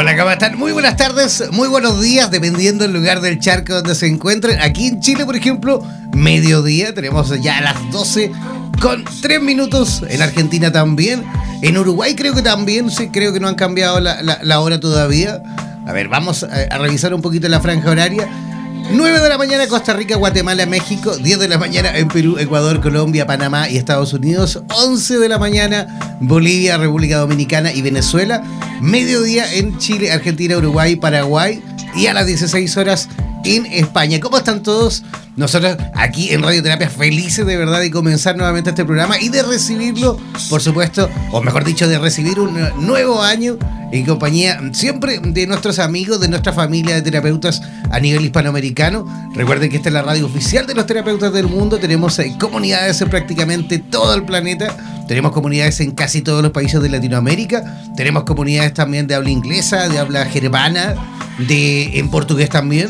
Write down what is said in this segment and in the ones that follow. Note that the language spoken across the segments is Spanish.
Hola, ¿cómo están? Muy buenas tardes, muy buenos días, dependiendo del lugar del charco donde se encuentren. Aquí en Chile, por ejemplo, mediodía, tenemos ya a las 12 con 3 minutos. En Argentina también. En Uruguay creo que también, sí, creo que no han cambiado la, hora todavía. A ver, vamos a, a revisar un poquito la franja horaria. 9 de la mañana Costa Rica, Guatemala, México. 10 de la mañana en Perú, Ecuador, Colombia, Panamá y Estados Unidos. 11 de la mañana Bolivia, República Dominicana y Venezuela. Mediodía en Chile, Argentina, Uruguay, Paraguay. Y a las 16 horas en España. ¿Cómo están todos? Nosotros aquí en Radioterapia felices de verdad de comenzar nuevamente este programa y de recibirlo, por supuesto, o mejor dicho, de recibir un nuevo año en compañía siempre de nuestros amigos, de nuestra familia de terapeutas a nivel hispanoamericano. Recuerden que esta es la radio oficial de los terapeutas del mundo. Tenemos eh, comunidades en prácticamente todo el planeta. Tenemos comunidades en casi todos los países de Latinoamérica. Tenemos comunidades también de habla inglesa, de habla germana, de en portugués también.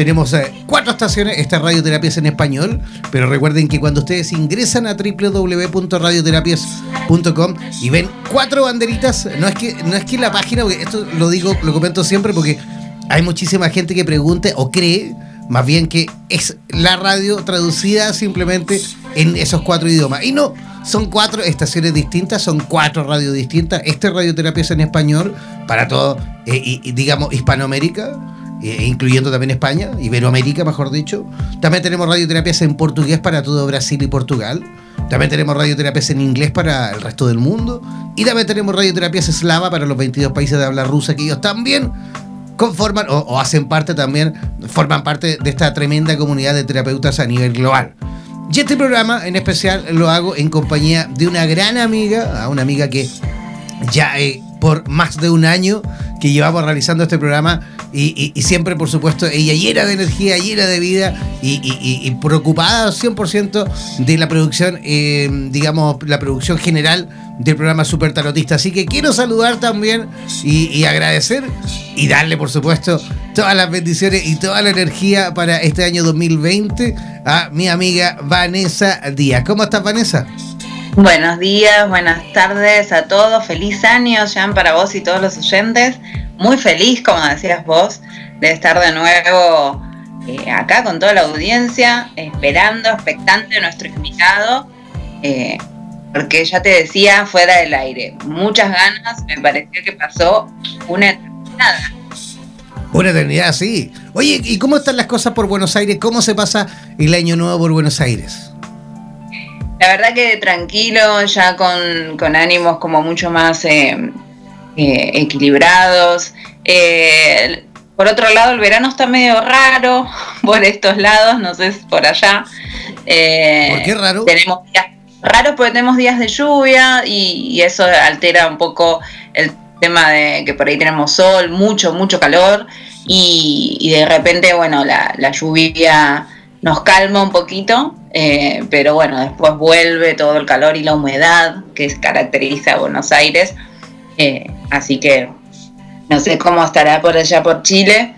Tenemos eh, cuatro estaciones, esta radioterapia es en español, pero recuerden que cuando ustedes ingresan a www.radioterapias.com y ven cuatro banderitas, no es que no es que la página, porque esto lo digo, lo comento siempre porque hay muchísima gente que pregunte o cree más bien que es la radio traducida simplemente en esos cuatro idiomas. Y no, son cuatro estaciones distintas, son cuatro radios distintas. Este radioterapia es en español para todo, eh, digamos, Hispanoamérica eh, incluyendo también España, Iberoamérica, mejor dicho. También tenemos radioterapias en portugués para todo Brasil y Portugal. También tenemos radioterapias en inglés para el resto del mundo. Y también tenemos radioterapias eslava para los 22 países de habla rusa, que ellos también conforman o, hacen parte también, forman parte de esta tremenda comunidad de terapeutas a nivel global. Y este programa en especial lo hago en compañía de una gran amiga, una amiga que ya eh, por más de un año que llevamos realizando este programa y, siempre, por supuesto, ella llena de energía, llena de vida y, preocupada 100% de la producción, eh, digamos, la producción general del programa Super Tarotista. Así que quiero saludar también y, agradecer y darle, por supuesto, todas las bendiciones y toda la energía para este año 2020 a mi amiga Vanessa Díaz. ¿Cómo estás, Vanessa? Buenos días, buenas tardes a todos. Feliz año, Jean, para vos y todos los oyentes muy feliz, como decías vos, de estar de nuevo eh, acá con toda la audiencia, esperando, expectante de nuestro invitado, eh, porque ya te decía, fuera del aire, muchas ganas, me pareció que pasó una eternidad. Una eternidad, sí. Oye, ¿y cómo están las cosas por Buenos Aires? ¿Cómo se pasa el año nuevo por Buenos Aires? La verdad que tranquilo, ya con, ánimos como mucho más... Eh, eh, equilibrados. Eh, por otro lado, el verano está medio raro por estos lados, no sé por allá. ¿Por qué raro? Tenemos días raros porque tenemos días de lluvia y, eso altera un poco el tema de que por ahí tenemos sol, mucho, mucho calor y, de repente, bueno, la, lluvia nos calma un poquito, eh, pero bueno, después vuelve todo el calor y la humedad que caracteriza a Buenos Aires. Eh, así que no sé cómo estará por allá por Chile,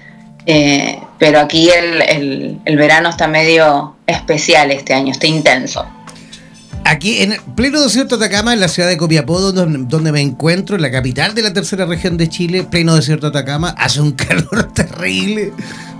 eh, pero aquí el, el verano está medio especial este año, está intenso. Aquí en pleno desierto de Atacama, en la ciudad de Copiapó, donde, me encuentro, en la capital de la tercera región de Chile, pleno desierto de Atacama, hace un calor terrible.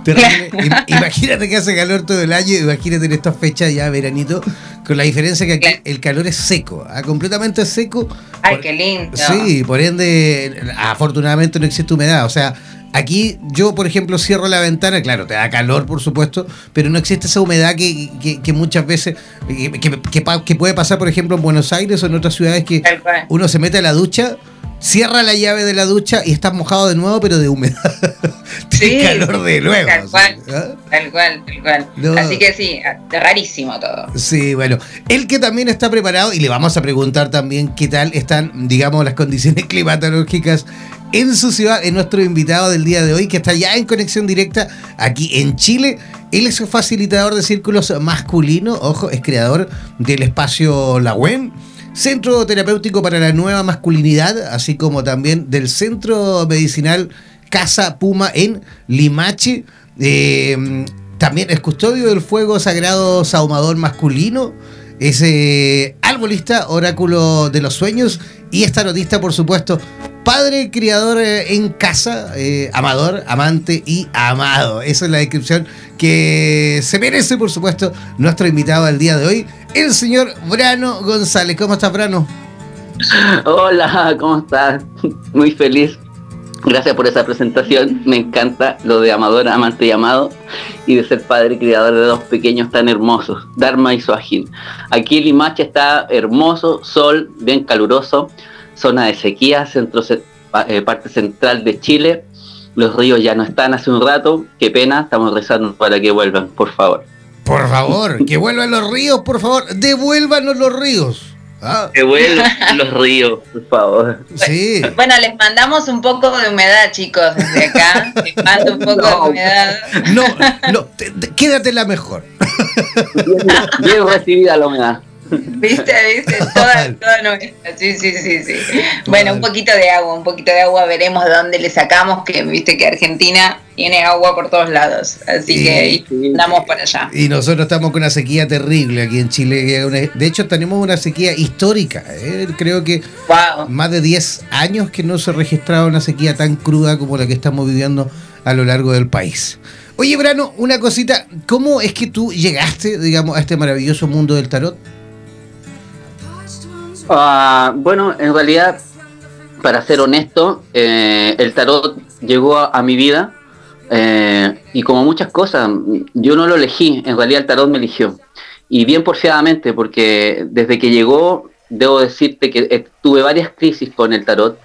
terrible. imagínate que hace calor todo el año, imagínate en estas fechas ya veranito, con la diferencia que aquí el calor es seco, ¿ah? completamente seco. Ay, qué lindo. Sí, por ende, afortunadamente no existe humedad, o sea, Aquí yo, por ejemplo, cierro la ventana, claro, te da calor, por supuesto, pero no existe esa humedad que, muchas veces, que, puede pasar, por ejemplo, en Buenos Aires o en otras ciudades que uno se mete a la ducha, cierra la llave de la ducha y estás mojado de nuevo, pero de humedad. Sí, calor de nuevo. Tal cual, ¿ah? tal cual, tal cual. Así que sí, rarísimo todo. Sí, bueno. El que también está preparado, y le vamos a preguntar también qué tal están, digamos, las condiciones climatológicas en su ciudad, en nuestro invitado del día de hoy, que está ya en conexión directa aquí en Chile. Él es facilitador de círculos masculinos, ojo, es creador del espacio La WEM, Centro Terapéutico para la Nueva Masculinidad, así como también del Centro Medicinal Casa Puma en Limache. Eh, también es custodio del fuego sagrado saumador masculino. Es eh, oráculo de los sueños y estarotista, por supuesto, Padre criador eh, en casa, eh, amador, amante y amado. Esa es la descripción que se merece, por supuesto, nuestro invitado del día de hoy, el señor Brano González. ¿Cómo estás, Brano? Hola, ¿cómo estás? Muy feliz. Gracias por esa presentación. Me encanta lo de amador, amante y amado y de ser padre criador de dos pequeños tan hermosos, Dharma y Suajin. Aquí Limache está hermoso, sol, bien caluroso zona de sequía, centro, eh, parte central de Chile. Los ríos ya no están hace un rato. Qué pena, estamos rezando para que vuelvan, por favor. Por favor, que vuelvan los ríos, por favor. Devuélvanos los ríos. Ah. Que vuelvan los ríos, por favor. Sí. Bueno, les mandamos un poco de humedad, chicos, desde acá. Les mando un poco de humedad. No, no, quédate la mejor. Bien recibida la humedad. ¿Viste? ¿Viste? Toda, toda Sí, sí, sí, sí. Bueno, un poquito de agua, un poquito de agua, veremos de dónde le sacamos, que viste que Argentina tiene agua por todos lados. Así que andamos para allá. Y nosotros estamos con una sequía terrible aquí en Chile. De hecho, tenemos una sequía histórica. ¿eh? Creo que más de 10 años que no se ha registrado una sequía tan cruda como la que estamos viviendo a lo largo del país. Oye, Brano, una cosita, ¿cómo es que tú llegaste, digamos, a este maravilloso mundo del tarot? Ah, bueno, en realidad, para ser honesto, eh, el tarot llegó a, mi vida eh, y como muchas cosas, yo no lo elegí, en realidad el tarot me eligió. Y bien porfiadamente, porque desde que llegó, debo decirte que eh, tuve varias crisis con el tarot.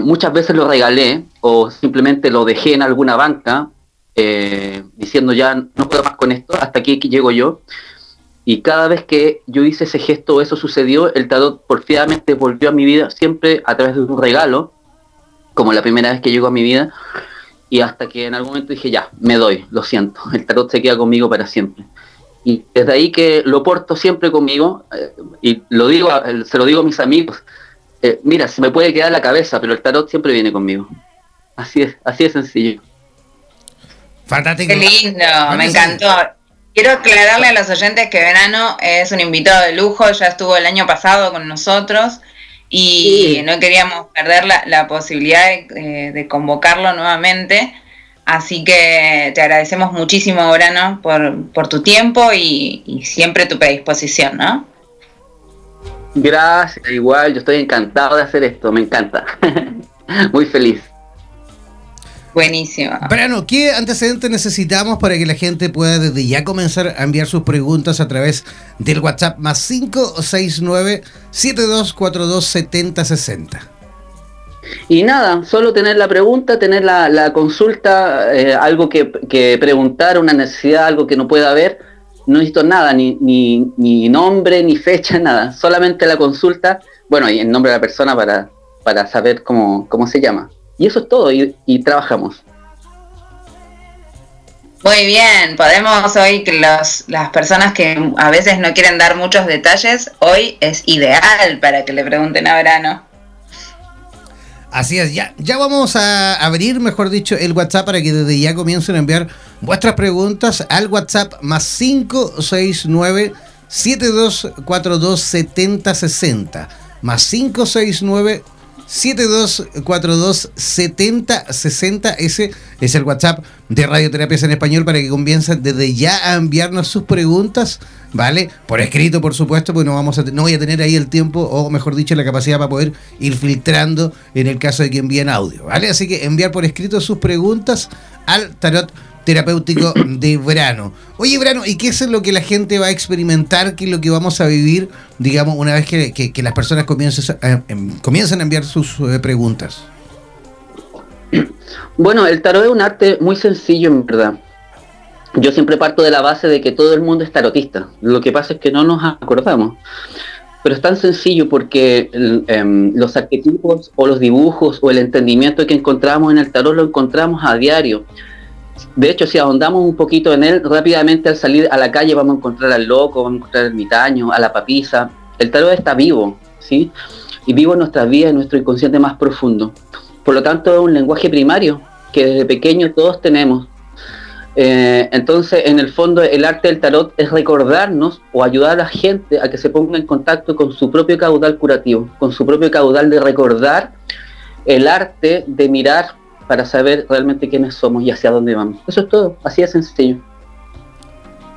muchas veces lo regalé o simplemente lo dejé en alguna banca diciendo ya no puedo más con esto, hasta aquí llego yo. Y cada vez que yo hice ese gesto, eso sucedió, el tarot porfiadamente volvió a mi vida, siempre a través de un regalo, como la primera vez que llegó a mi vida. Y hasta que en algún momento dije, ya, me doy, lo siento, el tarot se queda conmigo para siempre. Y desde ahí que lo porto siempre conmigo, eh, y lo digo, se lo digo a mis amigos, eh, mira, se me puede quedar la cabeza, pero el tarot siempre viene conmigo. Así es, así es sencillo. Fantástico. Qué lindo, me encantó. Quiero aclararle a los oyentes que Verano es un invitado de lujo, ya estuvo el año pasado con nosotros y no queríamos perder la, posibilidad de, convocarlo nuevamente. Así que te agradecemos muchísimo, Verano, por, tu tiempo y, y, siempre tu predisposición, ¿no? Gracias, igual, yo estoy encantado de hacer esto, me encanta. Muy feliz. Buenísimo. Brano, ¿qué antecedentes necesitamos para que la gente pueda desde ya comenzar a enviar sus preguntas a través del WhatsApp más 569 7242 7060? Y nada, solo tener la pregunta, tener la, consulta, eh, algo que, preguntar, una necesidad, algo que no pueda haber. No necesito nada, ni, ni, nombre, ni fecha, nada. Solamente la consulta, bueno, y el nombre de la persona para, para saber cómo, cómo se llama. Y eso es todo, y, y trabajamos. Muy bien, podemos hoy que los, las personas que a veces no quieren dar muchos detalles, hoy es ideal para que le pregunten a Verano. Así es, ya, ya vamos a abrir, mejor dicho, el WhatsApp para que desde ya comiencen a enviar vuestras preguntas al WhatsApp más 569 7242 7060 más 569 7242 7060 ese es el WhatsApp de Radioterapias en Español para que comiencen desde ya a enviarnos sus preguntas, ¿vale? Por escrito, por supuesto, porque no, vamos a, no voy a tener ahí el tiempo, o mejor dicho, la capacidad para poder ir filtrando en el caso de que envíen audio, ¿vale? Así que enviar por escrito sus preguntas al tarot terapéutico de verano. Oye, verano, ¿y qué es lo que la gente va a experimentar? ¿Qué es lo que vamos a vivir, digamos, una vez que, las personas comiencen a, em, comiencen a enviar sus eh, preguntas? Bueno, el tarot es un arte muy sencillo, en verdad. Yo siempre parto de la base de que todo el mundo es tarotista. Lo que pasa es que no nos acordamos. Pero es tan sencillo porque em, los arquetipos o los dibujos o el entendimiento que encontramos en el tarot lo encontramos a diario de hecho, si ahondamos un poquito en él, rápidamente al salir a la calle vamos a encontrar al loco, vamos a encontrar al ermitaño, a la papisa. El tarot está vivo, ¿sí? Y vivo en nuestras vidas, en nuestro inconsciente más profundo. Por lo tanto, es un lenguaje primario que desde pequeño todos tenemos. Eh, entonces, en el fondo, el arte del tarot es recordarnos o ayudar a la gente a que se ponga en contacto con su propio caudal curativo, con su propio caudal de recordar el arte de mirar para saber realmente quiénes somos y hacia dónde vamos. Eso es todo, así de sencillo.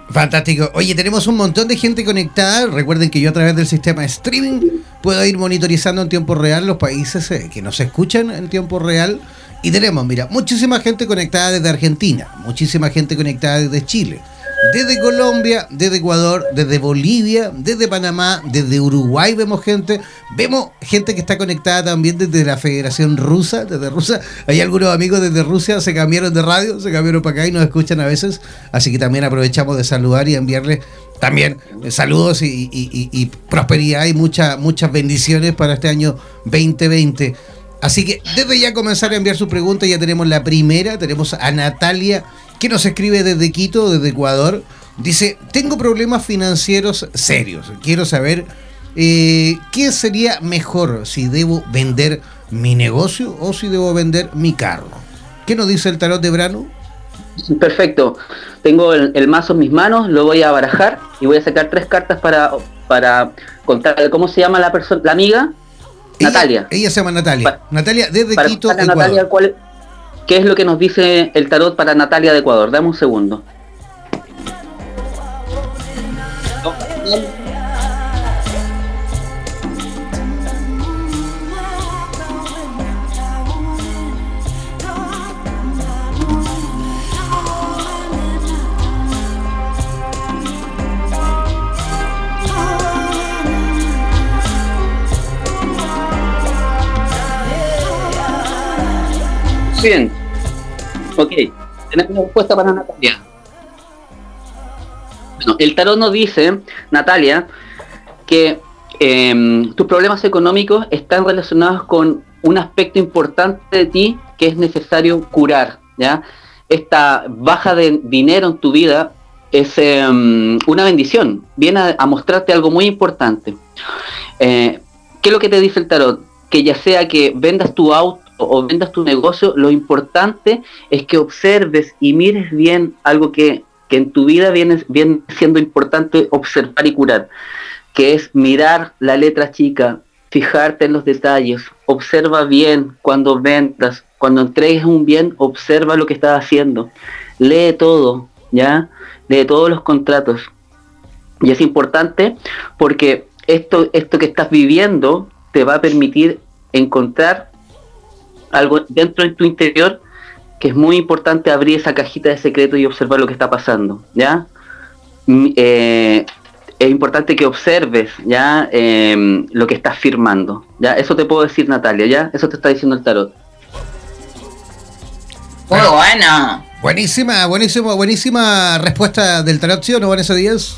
Fantástico. Oye, tenemos un montón de gente conectada. Recuerden que yo a través del sistema streaming puedo ir monitorizando en tiempo real los países eh, que nos escuchan en tiempo real. Y tenemos, mira, muchísima gente conectada desde Argentina, muchísima gente conectada desde Chile, desde Colombia, desde Ecuador, desde Bolivia, desde Panamá, desde Uruguay vemos gente. Vemos gente que está conectada también desde la Federación Rusa, desde Rusia. Hay algunos amigos desde Rusia, se cambiaron de radio, se cambiaron para acá y nos escuchan a veces. Así que también aprovechamos de saludar y enviarles también eh, saludos y, prosperidad y muchas muchas bendiciones para este año 2020. Así que desde ya comenzar a enviar sus preguntas, ya tenemos la primera, tenemos a Natalia que nos escribe desde Quito, desde Ecuador. Dice, tengo problemas financieros serios. Quiero saber eh, qué sería mejor si debo vender mi negocio o si debo vender mi carro. ¿Qué nos dice el tarot de Brano? Perfecto. Tengo el, mazo en mis manos, lo voy a barajar y voy a sacar tres cartas para, para contar cómo se llama la la amiga. Natalia. Ella se llama Natalia. Natalia desde Quito, Ecuador. Natalia, ¿Qué es lo que nos dice el tarot para Natalia de Ecuador? Dame un segundo. Bien, Ok, tenemos una respuesta para Natalia. Bueno, el tarot nos dice, Natalia, que em, tus problemas económicos están relacionados con un aspecto importante de ti que es necesario curar. ¿ya? Esta baja de dinero en tu vida es em, una bendición, viene a, mostrarte algo muy importante. Eh, ¿Qué es lo que te dice el tarot? Que ya sea que vendas tu auto, o vendas tu negocio, lo importante es que observes y mires bien algo que, en tu vida viene, viene siendo importante observar y curar, que es mirar la letra chica, fijarte en los detalles, observa bien cuando vendas, cuando entregues un bien, observa lo que estás haciendo, lee todo, ¿ya? Lee todos los contratos. Y es importante porque esto, esto que estás viviendo te va a permitir encontrar algo dentro de tu interior que es muy importante abrir esa cajita de secreto y observar lo que está pasando, ¿ya? Mm, eh, es importante que observes ya em, lo que estás firmando. Ya, eso te puedo decir, Natalia, ya, eso te está diciendo el tarot. Muy bueno. Buenísima, buenísima, buenísima respuesta del tarot, ¿sí o no, Vanessa Díaz?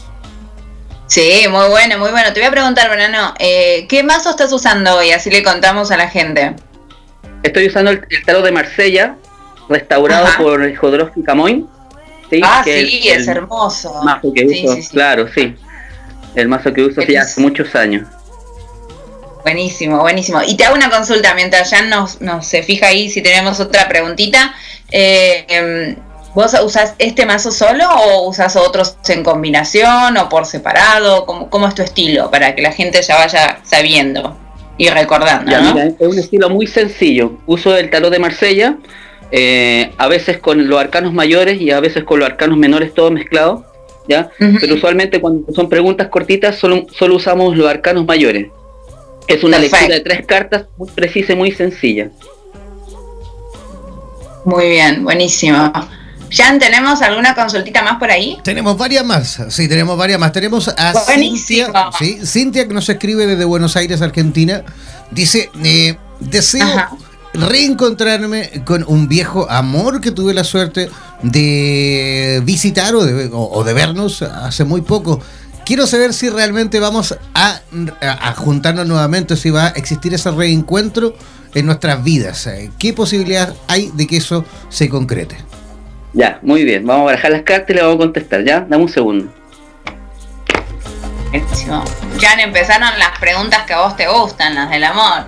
Sí, muy bueno, muy bueno. Te voy a preguntar, Verano, eh, ¿qué mazo estás usando hoy? Así le contamos a la gente. Estoy usando el, tarot de Marsella, restaurado por Jodorowsky Camoin. ¿sí? Ah, sí, es hermoso. Mazo que uso, claro, sí. El mazo que uso hace muchos años. Buenísimo, buenísimo. Y te hago una consulta mientras ya nos, se fija ahí si tenemos otra preguntita. Eh, em, ¿Vos usás este mazo solo o usás otros en combinación o por separado? ¿Cómo, ¿Cómo, es tu estilo? Para que la gente ya vaya sabiendo y recordando. es un estilo muy sencillo. Uso el tarot de Marsella, eh, a veces con los arcanos mayores y a veces con los arcanos menores, todo mezclado. ¿ya? Pero usualmente cuando son preguntas cortitas solo, solo usamos los arcanos mayores. Es una lectura de tres cartas muy precisa y muy sencilla. Muy bien, buenísimo. Jan, ¿tenemos alguna consultita más por ahí? Tenemos varias más, sí, tenemos varias más. Tenemos a Cintia, ¿sí? Cintia que nos escribe desde Buenos Aires, Argentina. Dice, eh, deseo reencontrarme con un viejo amor que tuve la suerte de visitar o de, o de vernos hace muy poco. Quiero saber si realmente vamos a, a, juntarnos nuevamente, si va a existir ese reencuentro en nuestras vidas. ¿Qué posibilidad hay de que eso se concrete? Ya, muy bien. Vamos a barajar las cartas y le vamos a contestar, ¿ya? Dame un segundo. Ya empezaron las preguntas que a vos te gustan, las del amor.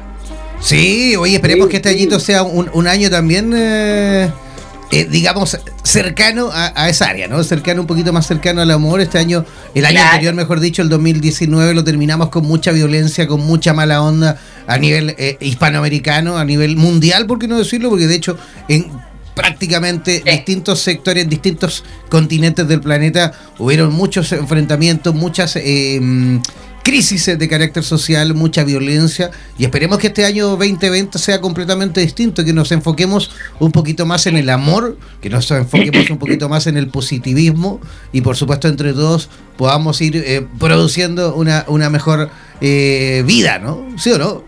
Sí, oye, esperemos que este añito sea un, año también, eh, eh, digamos, cercano a, esa área, ¿no? Cercano, un poquito más cercano al amor. Este año, el año anterior, mejor dicho, el 2019, lo terminamos con mucha violencia, con mucha mala onda a nivel eh, hispanoamericano, a nivel mundial, ¿por qué no decirlo? Porque de hecho, en prácticamente distintos sectores, distintos continentes del planeta, hubieron muchos enfrentamientos, muchas eh, crisis de carácter social, mucha violencia y esperemos que este año 2020 sea completamente distinto, que nos enfoquemos un poquito más en el amor, que nos enfoquemos un poquito más en el positivismo y por supuesto entre todos podamos ir eh, produciendo una, una mejor eh, vida, ¿no? ¿Sí o no?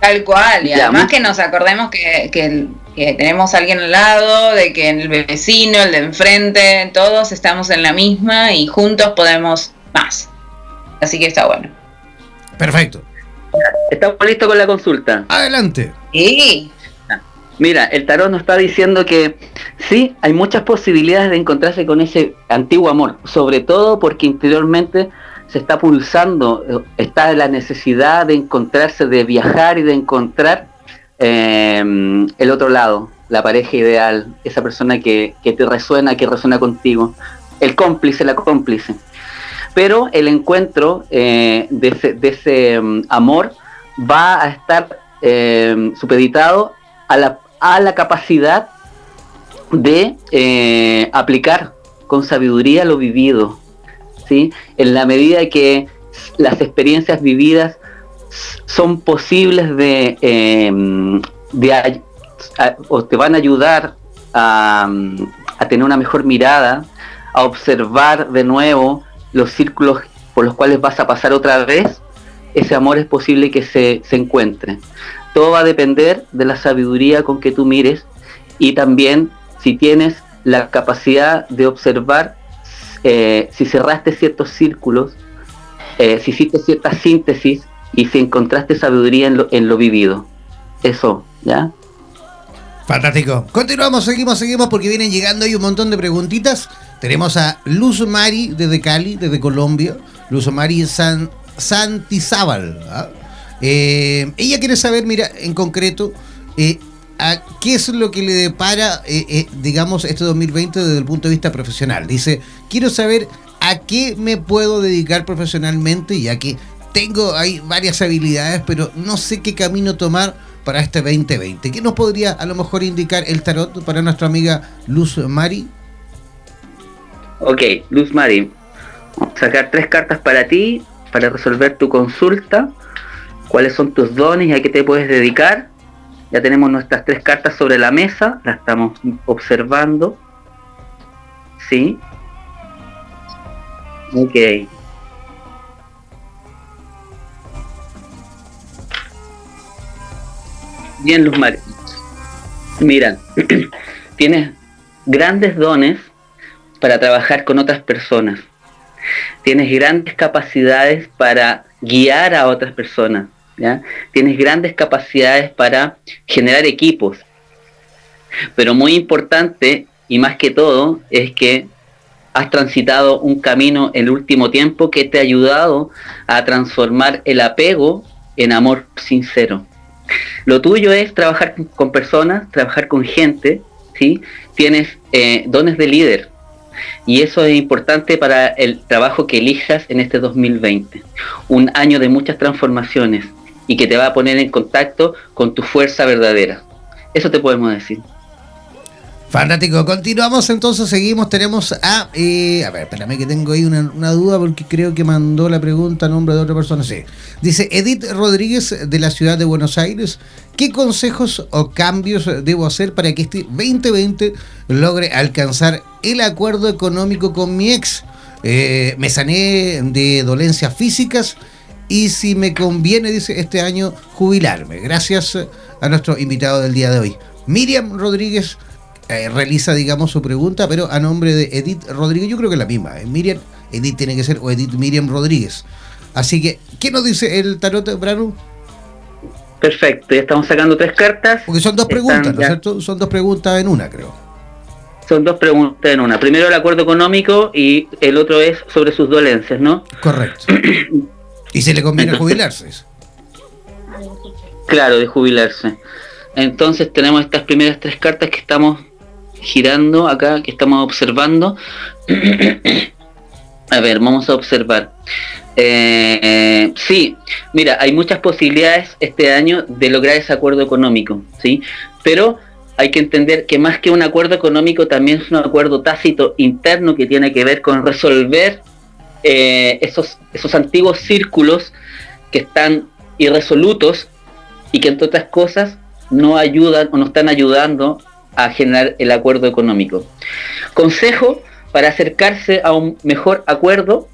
Tal cual, y además que nos acordemos que, que que tenemos a alguien al lado, de que el vecino, el de enfrente, todos estamos en la misma y juntos podemos más. Así que está bueno. Perfecto. Estamos listos con la consulta. Adelante. Sí. Mira, el tarot nos está diciendo que sí, hay muchas posibilidades de encontrarse con ese antiguo amor, sobre todo porque interiormente se está pulsando, eh, está la necesidad de encontrarse, de viajar y de encontrar Em, el otro lado, la pareja ideal, esa persona que, te resuena, que resuena contigo, el cómplice, la cómplice. Pero el encuentro eh, de ese, em, amor va a estar em, supeditado a la, a la capacidad de eh, aplicar con sabiduría lo vivido, ¿sí? En la medida que las experiencias vividas son posibles de, em, o te van a ayudar a, a, tener una mejor mirada, a observar de nuevo los círculos por los cuales vas a pasar otra vez, ese amor es posible que se, se encuentre. Todo va a depender de la sabiduría con que tú mires y también si tienes la capacidad de observar eh, si cerraste ciertos círculos, eh, si hiciste cierta síntesis y si encontraste sabiduría en lo, en lo vivido. Eso, ¿ya? Fantástico. Continuamos, seguimos, seguimos porque vienen llegando ahí un montón de preguntitas. Tenemos a Luz Mari desde Cali, desde Colombia. Luz Mari San, Santizábal. ¿ah? Eh, ella quiere saber, mira, en concreto, eh, a qué es lo que le depara, eh, digamos, este 2020 desde el punto de vista profesional. Dice, quiero saber a qué me puedo dedicar profesionalmente, ya que tengo hay varias habilidades, pero no sé qué camino tomar para este 2020. ¿Qué nos podría a lo mejor indicar el tarot para nuestra amiga Luz Mari? Ok, Luz Mari, sacar tres cartas para ti, para resolver tu consulta, cuáles son tus dones y a qué te puedes dedicar. Ya tenemos nuestras tres cartas sobre la mesa, las estamos observando. ¿Sí? Ok. Bien, Luz María. Mira, tienes grandes dones para trabajar con otras personas. Tienes grandes capacidades para guiar a otras personas. Tienes grandes capacidades para generar equipos. Pero muy importante y más que todo es que has transitado un camino el último tiempo que te ha ayudado a transformar el apego en amor sincero. Lo tuyo es trabajar con personas, trabajar con gente, ¿sí? Tienes eh, dones de líder. Y eso es importante para el trabajo que elijas en este 2020. Un año de muchas transformaciones y que te va a poner en contacto con tu fuerza verdadera. Eso te podemos decir. Fantástico, continuamos entonces, seguimos, tenemos a... Eh, a ver, espérame que tengo ahí una, una, duda porque creo que mandó la pregunta a nombre de otra persona. Sí. Dice Edith Rodríguez de la ciudad de Buenos Aires, ¿qué consejos o cambios debo hacer para que este 2020 logre alcanzar el acuerdo económico con mi ex? Eh, me sané de dolencias físicas y si me conviene, dice, este año jubilarme. Gracias a nuestro invitado del día de hoy. Miriam Rodríguez eh, realiza, digamos, su pregunta, pero a nombre de Edith Rodríguez, yo creo que es la misma. ¿eh? Miriam, Edith tiene que ser, o Edith Miriam Rodríguez. Así que, ¿qué nos dice el tarot, Branu? Perfecto, ya estamos sacando tres cartas. Porque son dos preguntas, ¿no es cierto? Son dos preguntas en una, creo. Son dos preguntas en una. Primero el acuerdo económico y el otro es sobre sus dolencias, ¿no? Correcto. y se le conviene jubilarse. Claro, de jubilarse. Entonces tenemos estas primeras tres cartas que estamos girando acá, que estamos observando. a ver, vamos a observar. Eh, eh, sí, mira, hay muchas posibilidades este año de lograr ese acuerdo económico, ¿sí? Pero hay que entender que más que un acuerdo económico también es un acuerdo tácito interno que tiene que ver con resolver eh, esos, esos antiguos círculos que están irresolutos y que entre otras cosas no ayudan o no están ayudando a generar el acuerdo económico. Consejo para acercarse a un mejor acuerdo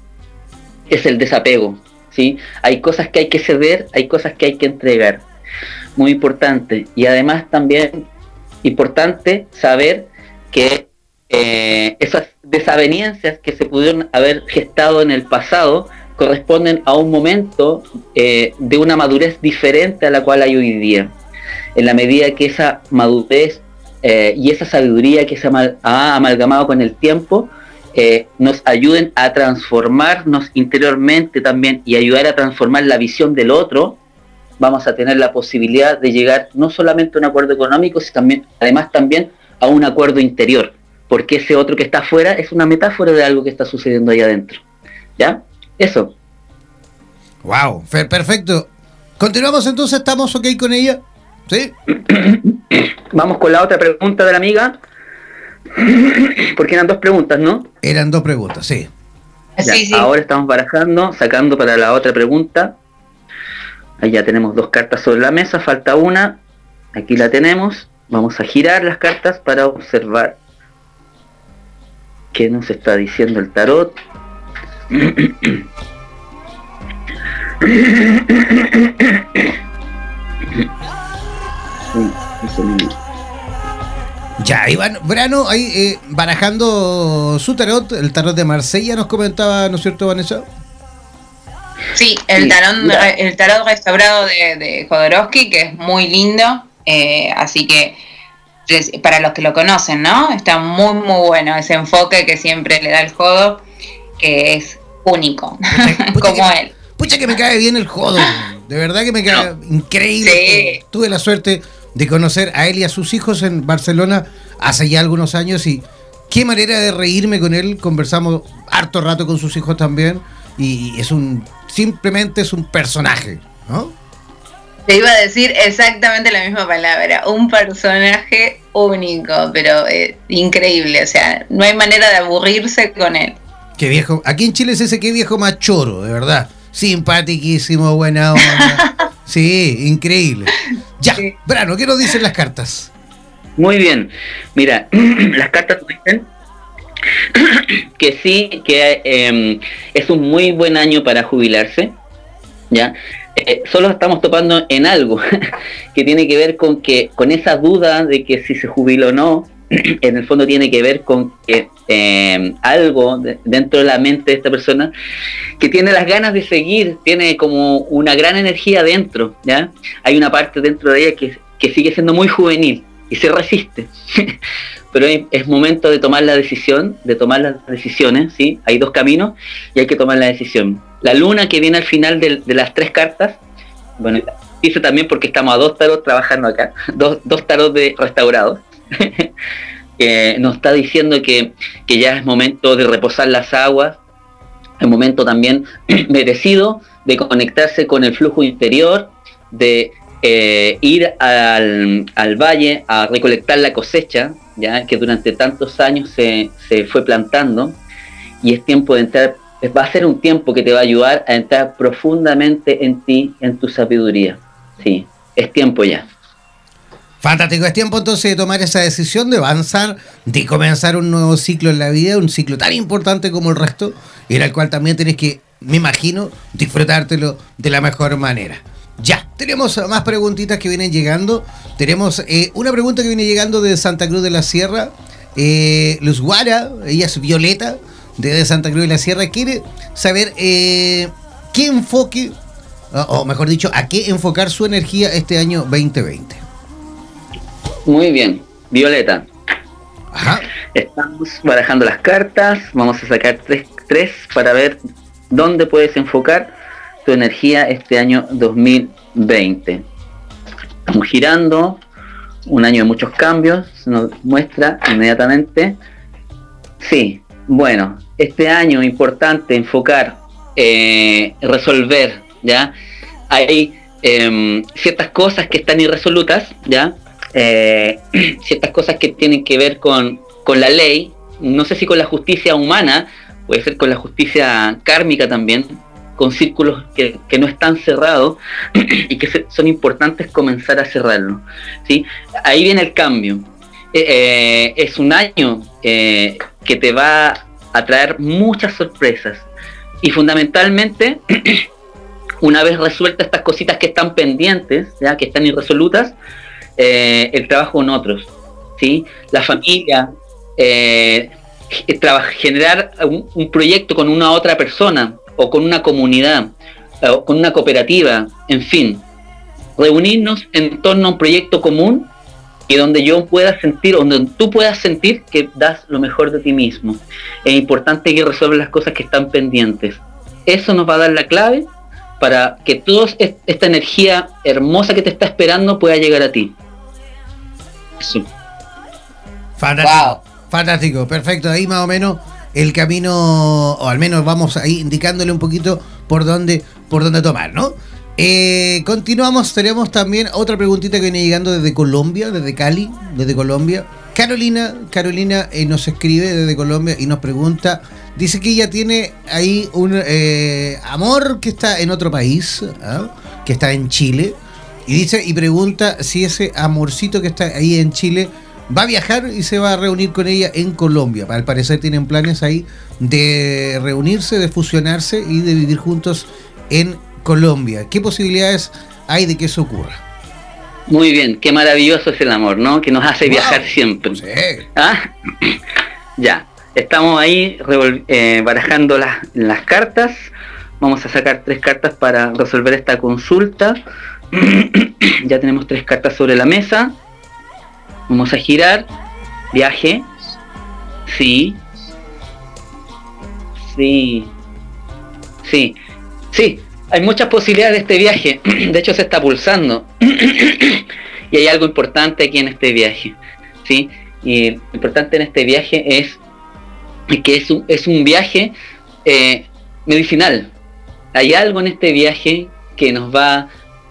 es el desapego. ¿sí? Hay cosas que hay que ceder, hay cosas que hay que entregar. Muy importante. Y además también importante saber que eh, esas desavenencias que se pudieron haber gestado en el pasado corresponden a un momento eh, de una madurez diferente a la cual hay hoy día. En la medida que esa madurez eh, y esa sabiduría que se ha amalgamado con el tiempo eh, nos ayuden a transformarnos interiormente también y ayudar a transformar la visión del otro, vamos a tener la posibilidad de llegar no solamente a un acuerdo económico, sino también, además también a un acuerdo interior, porque ese otro que está afuera es una metáfora de algo que está sucediendo ahí adentro. ¿Ya? Eso. Wow, perfecto. Continuamos entonces, ¿estamos ok con ella? ¿Sí? Vamos con la otra pregunta de la amiga. Porque eran dos preguntas, ¿no? Eran dos preguntas, sí. Ahora estamos barajando, sacando para la otra pregunta. Ahí ya tenemos dos cartas sobre la mesa, falta una. Aquí la tenemos. Vamos a girar las cartas para observar qué nos está diciendo el tarot. Ya, Iván Brano, ahí eh, barajando su tarot, el tarot de Marsella nos comentaba, ¿no es cierto, Vanessa? Sí, el tarot, el tarot restaurado de, de Jodorowsky, que es muy lindo, eh, así que para los que lo conocen, ¿no? Está muy, muy bueno ese enfoque que siempre le da el Jodo, que es único, como él. Pucha que me cae bien el Jodo, de verdad que me cae increíble. Tuve la suerte de conocer a él y a sus hijos en Barcelona hace ya algunos años y qué manera de reírme con él. Conversamos harto rato con sus hijos también y es un, simplemente es un personaje, ¿no? Te iba a decir exactamente la misma palabra, un personaje único, pero eh, increíble, o sea, no hay manera de aburrirse con él. Qué viejo, aquí en Chile es ese qué viejo machoro, de verdad. Simpaticísimo, buena onda. Sí, increíble. Ya, Brano, ¿qué nos dicen las cartas? Muy bien. Mira, las cartas dicen que sí, que em, es un muy buen año para jubilarse, ¿ya? Eh, solo estamos topando en algo que tiene que ver con que, con esa duda de que si se jubila o no, en el fondo tiene que ver con que em, algo dentro de la mente de esta persona que tiene las ganas de seguir, tiene como una gran energía dentro, ¿ya? Hay una parte dentro de ella que, que sigue siendo muy juvenil y se resiste. pero es, momento de tomar la decisión, de tomar las decisiones, ¿sí? Hay dos caminos y hay que tomar la decisión. La luna que viene al final de, las tres cartas, bueno, dice también porque estamos a dos tarot trabajando acá, dos, dos tarot de restaurados, que nos está diciendo que, que ya es momento de reposar las aguas, es momento también merecido de conectarse con el flujo interior, de eh, ir al, al, valle a recolectar la cosecha, ya que durante tantos años se, se, fue plantando, y es tiempo de entrar, va a ser un tiempo que te va a ayudar a entrar profundamente en ti, en tu sabiduría. Sí, es tiempo ya. Fantástico, es tiempo entonces de tomar esa decisión de avanzar, de comenzar un nuevo ciclo en la vida, un ciclo tan importante como el resto, en el cual también tienes que, me imagino, disfrutártelo de la mejor manera. Ya, tenemos más preguntitas que vienen llegando. Tenemos eh, una pregunta que viene llegando de Santa Cruz de la Sierra. Eh, Luz Guara, ella es Violeta, de Santa Cruz de la Sierra, quiere saber eh, qué enfoque, o mejor dicho, a qué enfocar su energía este año 2020. Muy bien, Violeta. Ajá. Estamos barajando las cartas, vamos a sacar tres, tres para ver dónde puedes enfocar energía este año 2020. Estamos girando, un año de muchos cambios, se nos muestra inmediatamente. Sí, bueno, este año importante enfocar, eh, resolver, ¿ya? Hay em, ciertas cosas que están irresolutas, ¿ya? Eh, ciertas cosas que tienen que ver con, con la ley, no sé si con la justicia humana, puede ser con la justicia kármica también, con círculos que, no están cerrados y que son importantes comenzar a cerrarlos. ¿sí? Ahí viene el cambio. Eh, eh, es un año que te va a traer muchas sorpresas y fundamentalmente una vez resueltas estas cositas que están pendientes, ¿ya? que están irresolutas, el trabajo con otros, ¿sí? la familia, generar un, proyecto con una otra persona, o con una comunidad, o con una cooperativa, en fin, reunirnos en torno a un proyecto común y donde yo pueda sentir, donde tú puedas sentir que das lo mejor de ti mismo. Es importante que resuelvas las cosas que están pendientes. Eso nos va a dar la clave para que toda esta energía hermosa que te está esperando pueda llegar a ti. Fantástico. Fantástico, perfecto. Ahí más o menos el camino, o al menos vamos ahí indicándole un poquito por dónde, por dónde tomar, ¿no? Eh, continuamos, tenemos también otra preguntita que viene llegando desde Colombia, desde Cali, desde Colombia. Carolina, Carolina eh, nos escribe desde Colombia y nos pregunta, dice que ella tiene ahí un eh, amor que está en otro país, ¿ah? que está en Chile, y dice y pregunta si ese amorcito que está ahí en Chile va a viajar y se va a reunir con ella en Colombia. Al parecer tienen planes ahí de reunirse, de fusionarse y de vivir juntos en Colombia. ¿Qué posibilidades hay de que eso ocurra? Muy bien, qué maravilloso es el amor, ¿no? Que nos hace viajar siempre. ¿Ah? ya, estamos ahí eh, barajando las, las cartas. Vamos a sacar tres cartas para resolver esta consulta. Ya tenemos tres cartas sobre la mesa. Vamos a girar. Viaje. Sí. Sí. Sí. Sí. Hay muchas posibilidades de este viaje. De hecho, se está pulsando. y hay algo importante aquí en este viaje. ¿sí? Y lo importante en este viaje es que es un, es un viaje eh, medicinal. Hay algo en este viaje que nos va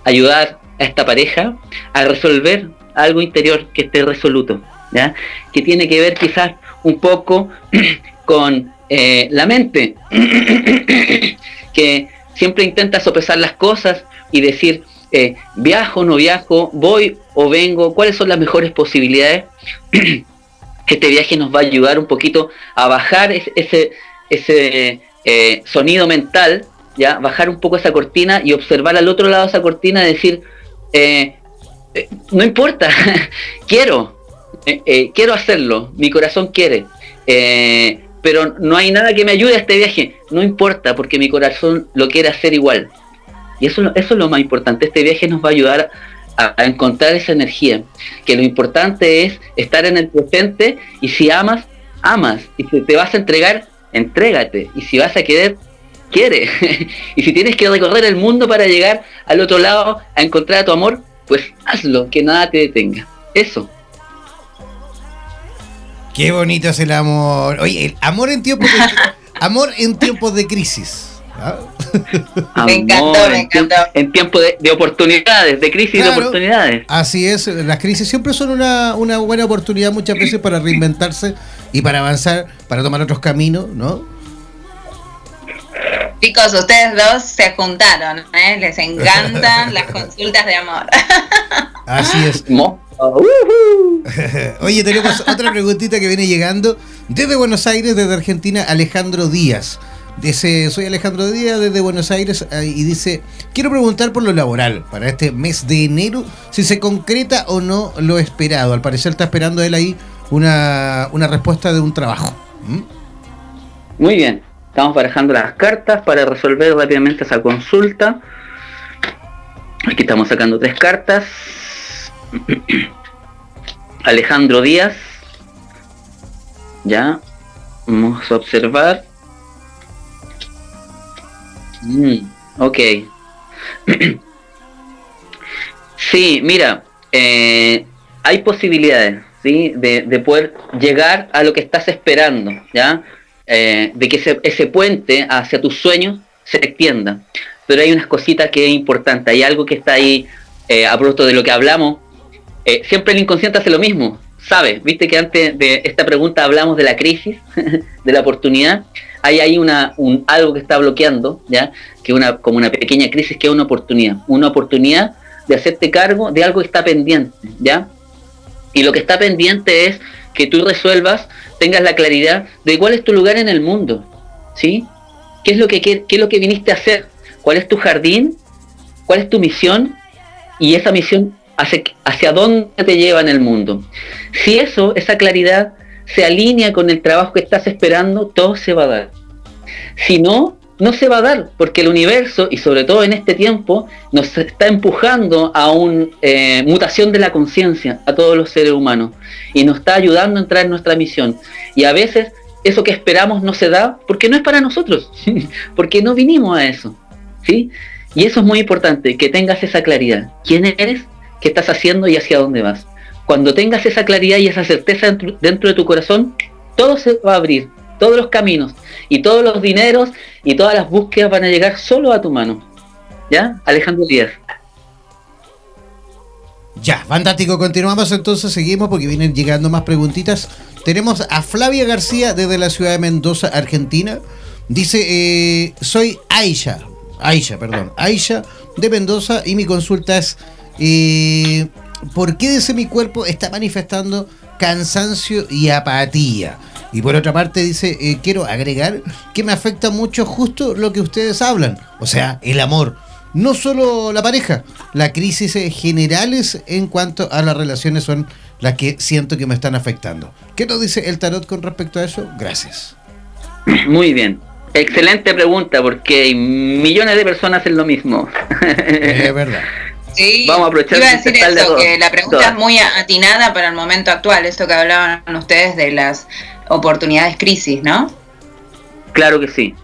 ayudar a esta pareja a resolver algo interior que esté resoluto, ¿ya? que tiene que ver quizás un poco con eh, la mente, que siempre intenta sopesar las cosas y decir, eh, viajo, no viajo, voy o vengo, cuáles son las mejores posibilidades. Este viaje nos va a ayudar un poquito a bajar ese, ese, eh, sonido mental, ya bajar un poco esa cortina y observar al otro lado esa cortina y decir, eh, eh, no importa, quiero, quiero hacerlo, mi corazón quiere pero no hay nada que me ayude a este viaje. No importa, porque mi corazón lo quiere hacer igual. Y eso, eso es lo más importante. Este viaje nos va a ayudar a, encontrar esa energía. Que lo importante es estar en el presente y si amas, amas. Y si te vas a entregar, entrégate. Y si vas a querer, quiere. y si tienes que recorrer el mundo para llegar al otro lado a encontrar a tu amor, pues hazlo, que nada te detenga. Eso. Qué bonito es el amor. Oye, el amor en tiempos de, amor en tiempos de crisis. ¿ah? me encantó, me encantó. En tiempos de, oportunidades, de crisis y de oportunidades. Así es, las crisis siempre son una, una buena oportunidad muchas veces para reinventarse y para avanzar, para tomar otros caminos, ¿no? Chicos, ustedes dos se juntaron, ¿eh? les encantan las consultas de amor. Así es. Oye, tenemos otra preguntita que viene llegando desde Buenos Aires, desde Argentina, Alejandro Díaz. Dice, soy Alejandro Díaz desde Buenos Aires y dice, quiero preguntar por lo laboral para este mes de enero, si se concreta o no lo esperado. Al parecer está esperando él ahí una, respuesta de un trabajo. ¿Mm? Muy bien, estamos barajando las cartas para resolver rápidamente esa consulta. Aquí estamos sacando tres cartas. Alejandro Díaz. Ya. Vamos a observar. Mm, ok. sí, mira. Eh, hay posibilidades, ¿sí? De, poder llegar a lo que estás esperando, ¿ya? Eh, de que ese, ese puente hacia tus sueños se extienda. Pero hay unas cositas que es importante. Hay algo que está ahí eh, a producto de lo que hablamos eh, siempre el inconsciente hace lo mismo, ¿sabes? Viste que antes de esta pregunta hablamos de la crisis, de la oportunidad. Hay ahí una, un, algo que está bloqueando, ¿ya? Que una, como una pequeña crisis que es una oportunidad. Una oportunidad de hacerte cargo de algo que está pendiente, ¿ya? Y lo que está pendiente es que tú resuelvas, tengas la claridad de cuál es tu lugar en el mundo, ¿sí? ¿Qué es lo que, qué es lo que viniste a hacer? ¿Cuál es tu jardín? ¿Cuál es tu misión? Y esa misión hacia, dónde te lleva en el mundo. Si eso, esa claridad, se alinea con el trabajo que estás esperando, todo se va a dar. Si no, no se va a dar, porque el universo, y sobre todo en este tiempo, nos está empujando a una eh, mutación de la conciencia a todos los seres humanos y nos está ayudando a entrar en nuestra misión. Y a veces eso que esperamos no se da porque no es para nosotros, porque no vinimos a eso. ¿sí? Y eso es muy importante, que tengas esa claridad. ¿Quién eres? qué estás haciendo y hacia dónde vas. Cuando tengas esa claridad y esa certeza dentro, de tu corazón, todo se va a abrir, todos los caminos y todos los dineros y todas las búsquedas van a llegar solo a tu mano. ¿Ya? Alejandro Díaz. Ya, fantástico. Continuamos entonces, seguimos porque vienen llegando más preguntitas. Tenemos a Flavia García desde la ciudad de Mendoza, Argentina. Dice, eh, soy Aisha, Aisha, perdón, Aisha de Mendoza y mi consulta es, eh, ¿por qué dice mi cuerpo está manifestando cansancio y apatía? Y por otra parte dice, eh, quiero agregar que me afecta mucho justo lo que ustedes hablan, o sea, el amor. No solo la pareja, las crisis generales en cuanto a las relaciones son las que siento que me están afectando. ¿Qué nos dice el tarot con respecto a eso? Gracias. Muy bien. Excelente pregunta porque millones de personas en lo mismo. Es verdad. Sí, Vamos a aprovechar iba a decir eso, que la pregunta es muy atinada para el momento actual, esto que hablaban ustedes de las oportunidades crisis, ¿no? Claro que sí.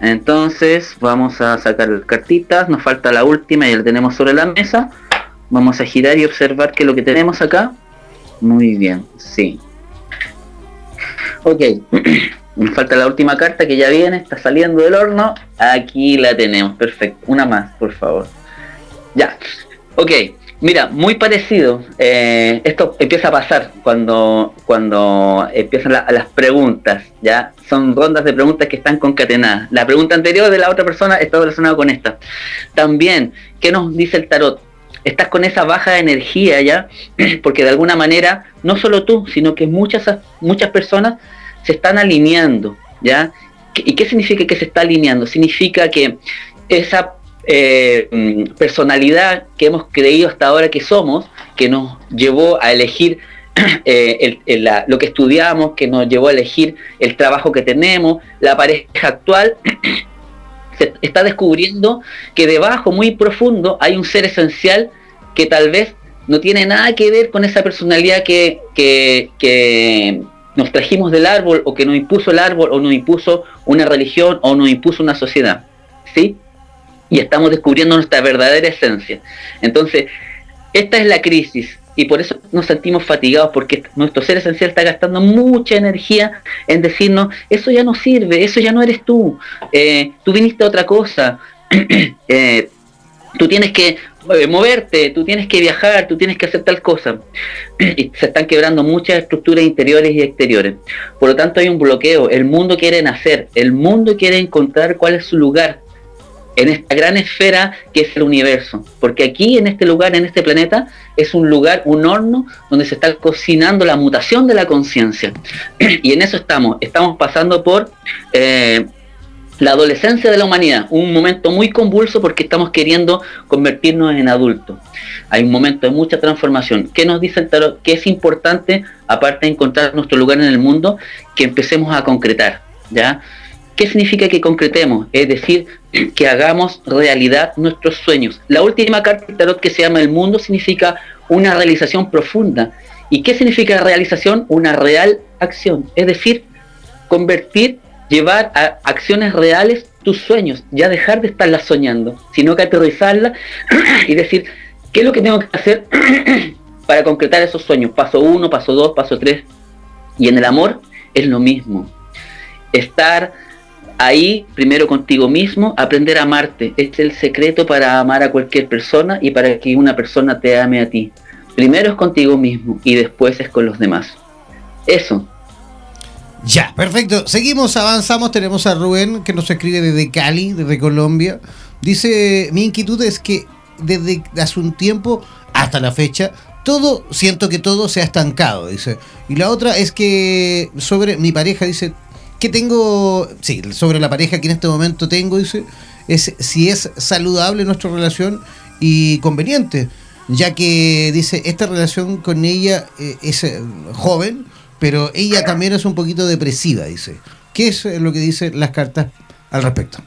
Entonces vamos a sacar cartitas, nos falta la última y la tenemos sobre la mesa. Vamos a girar y observar que lo que tenemos acá. Muy bien, sí. Ok, nos falta la última carta que ya viene, está saliendo del horno. Aquí la tenemos, perfecto. Una más, por favor. Ya. Ok. Mira, muy parecido. Eh, esto empieza a pasar cuando, cuando empiezan las preguntas. Ya son rondas de preguntas que están concatenadas. La pregunta anterior de la otra persona está relacionada con esta. También, ¿qué nos dice el tarot? estás con esa baja energía ya, porque de alguna manera, no solo tú, sino que muchas, muchas personas se están alineando, ¿ya? ¿Y qué significa que se está alineando? Significa que esa eh, personalidad que hemos creído hasta ahora que somos, que nos llevó a elegir eh, lo que estudiamos, que nos llevó a elegir el trabajo que tenemos, la pareja actual, se está descubriendo que debajo, muy profundo, hay un ser esencial que tal vez no tiene nada que ver con esa personalidad que, que nos trajimos del árbol o que nos impuso el árbol o nos impuso una religión o nos impuso una sociedad. ¿Sí? Y estamos descubriendo nuestra verdadera esencia. Entonces, esta es la crisis y por eso nos sentimos fatigados porque nuestro ser esencial está gastando mucha energía en decirnos, eso ya no sirve, eso ya no eres tú, eh, tú viniste a otra cosa, eh, tú tienes que eh, moverte, tú tienes que viajar, tú tienes que hacer tal cosa. y se están quebrando muchas estructuras interiores y exteriores. Por lo tanto hay un bloqueo, el mundo quiere nacer, el mundo quiere encontrar cuál es su lugar en esta gran esfera que es el universo. Porque aquí, en este lugar, en este planeta, es un lugar, un horno, donde se está cocinando la mutación de la conciencia. y en eso estamos. Estamos pasando por eh, la adolescencia de la humanidad, un momento muy convulso porque estamos queriendo convertirnos en adultos. Hay un momento de mucha transformación. ¿Qué nos dice el tarot? Que es importante, aparte de encontrar nuestro lugar en el mundo, que empecemos a concretar. ¿Ya? ¿Qué significa que concretemos? Es decir, que hagamos realidad nuestros sueños. La última carta del tarot que se llama el mundo significa una realización profunda. ¿Y qué significa realización? Una real acción. Es decir, convertir, llevar a acciones reales tus sueños, ya dejar de estarlas soñando, sino que aterrizarlas y decir, ¿qué es lo que tengo que hacer para concretar esos sueños? Paso uno, paso dos, paso tres. Y en el amor es lo mismo. Estar ahí, primero contigo mismo, aprender a amarte. es el secreto para amar a cualquier persona y para que una persona te ame a ti. Primero es contigo mismo y después es con los demás. Eso. Ya, perfecto. Seguimos, avanzamos. Tenemos a Rubén que nos escribe desde Cali, desde Colombia. Dice, mi inquietud es que desde hace un tiempo hasta la fecha, todo, siento que todo se ha estancado, dice. Y la otra es que sobre mi pareja, dice, que tengo, sí, sobre la pareja que en este momento tengo, dice, es si es saludable nuestra relación y conveniente, ya que dice, esta relación con ella eh, es eh, joven, pero ella también es un poquito depresiva, dice. ¿Qué es eh, lo que dicen las cartas al respecto?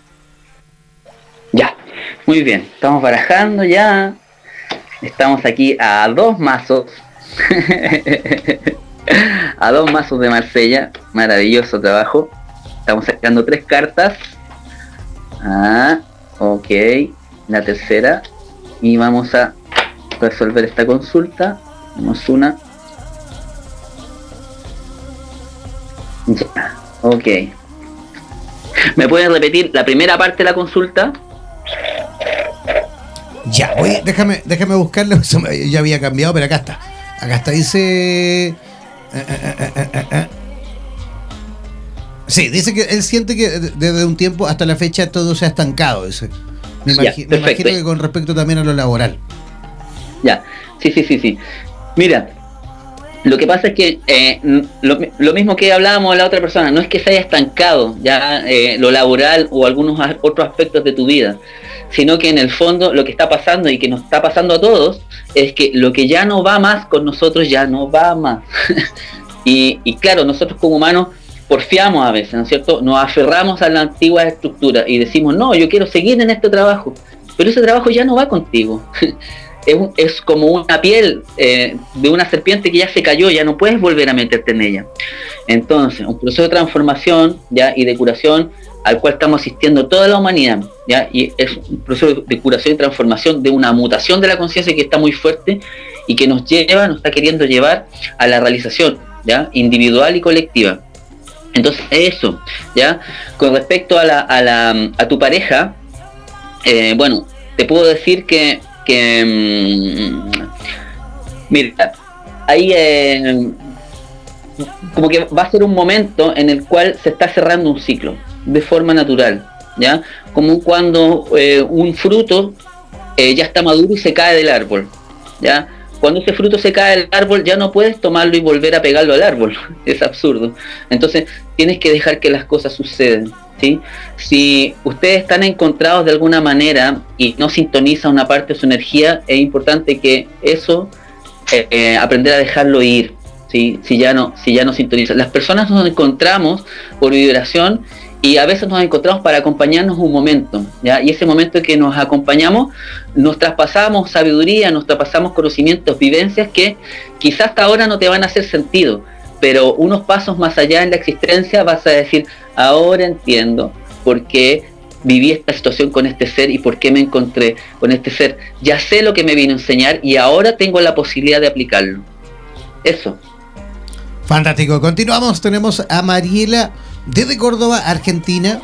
Ya, muy bien, estamos barajando ya, estamos aquí a dos mazos. a dos mazos de Marsella. Maravilloso trabajo. Estamos sacando tres cartas. Ah, ok. La tercera. Y vamos a resolver esta consulta. Tenemos una. Ya, ok. ¿Me pueden repetir la primera parte de la consulta? Ya, déjame, déjame buscarlo. ya había cambiado, pero acá está. Acá está, dice sí, dice que él siente que desde un tiempo hasta la fecha todo se ha estancado. Ese. Me, imagino que con respecto también a lo laboral. Ya, sí, sí, sí, sí. Mira, lo que pasa es que eh, lo, mismo que hablábamos la otra persona, no es que se haya estancado ya eh, lo laboral o algunos otros aspectos de tu vida, sino que en el fondo lo que está pasando y que nos está pasando a todos es que lo que ya no va más con nosotros ya no va más. y, claro, nosotros como humanos porfiamos a veces, ¿no es cierto? Nos aferramos a la antigua estructura y decimos, no, yo quiero seguir en este trabajo, pero ese trabajo ya no va contigo. es, es, como una piel eh, de una serpiente que ya se cayó, ya no puedes volver a meterte en ella. Entonces, un proceso de transformación ya y de curación al cual estamos asistiendo toda la humanidad, ¿ya? y es un proceso de curación y transformación de una mutación de la conciencia que está muy fuerte y que nos lleva, nos está queriendo llevar a la realización ¿ya? individual y colectiva. Entonces, eso, ¿ya? Con respecto a, la, a, la, a tu pareja, eh, bueno, te puedo decir que, que mm, mira, ahí eh, como que va a ser un momento en el cual se está cerrando un ciclo de forma natural, ¿ya? Como cuando eh, un fruto eh, ya está maduro y se cae del árbol. ¿ya? Cuando ese fruto se cae del árbol, ya no puedes tomarlo y volver a pegarlo al árbol. es absurdo. Entonces, tienes que dejar que las cosas sucedan. Si ustedes están encontrados de alguna manera y no sintonizan una parte de su energía, es importante que eso, eh, eh, aprender a dejarlo ir. ¿sí? Si, ya no, si ya no sintoniza. Las personas nos encontramos por vibración y a veces nos encontramos para acompañarnos un momento, ¿ya? Y ese momento que nos acompañamos, nos traspasamos sabiduría, nos traspasamos conocimientos, vivencias que quizás hasta ahora no te van a hacer sentido, pero unos pasos más allá en la existencia vas a decir, ahora entiendo por qué viví esta situación con este ser y por qué me encontré con este ser. Ya sé lo que me vino a enseñar y ahora tengo la posibilidad de aplicarlo. Eso. Fantástico. Continuamos. Tenemos a Mariela desde Córdoba, Argentina.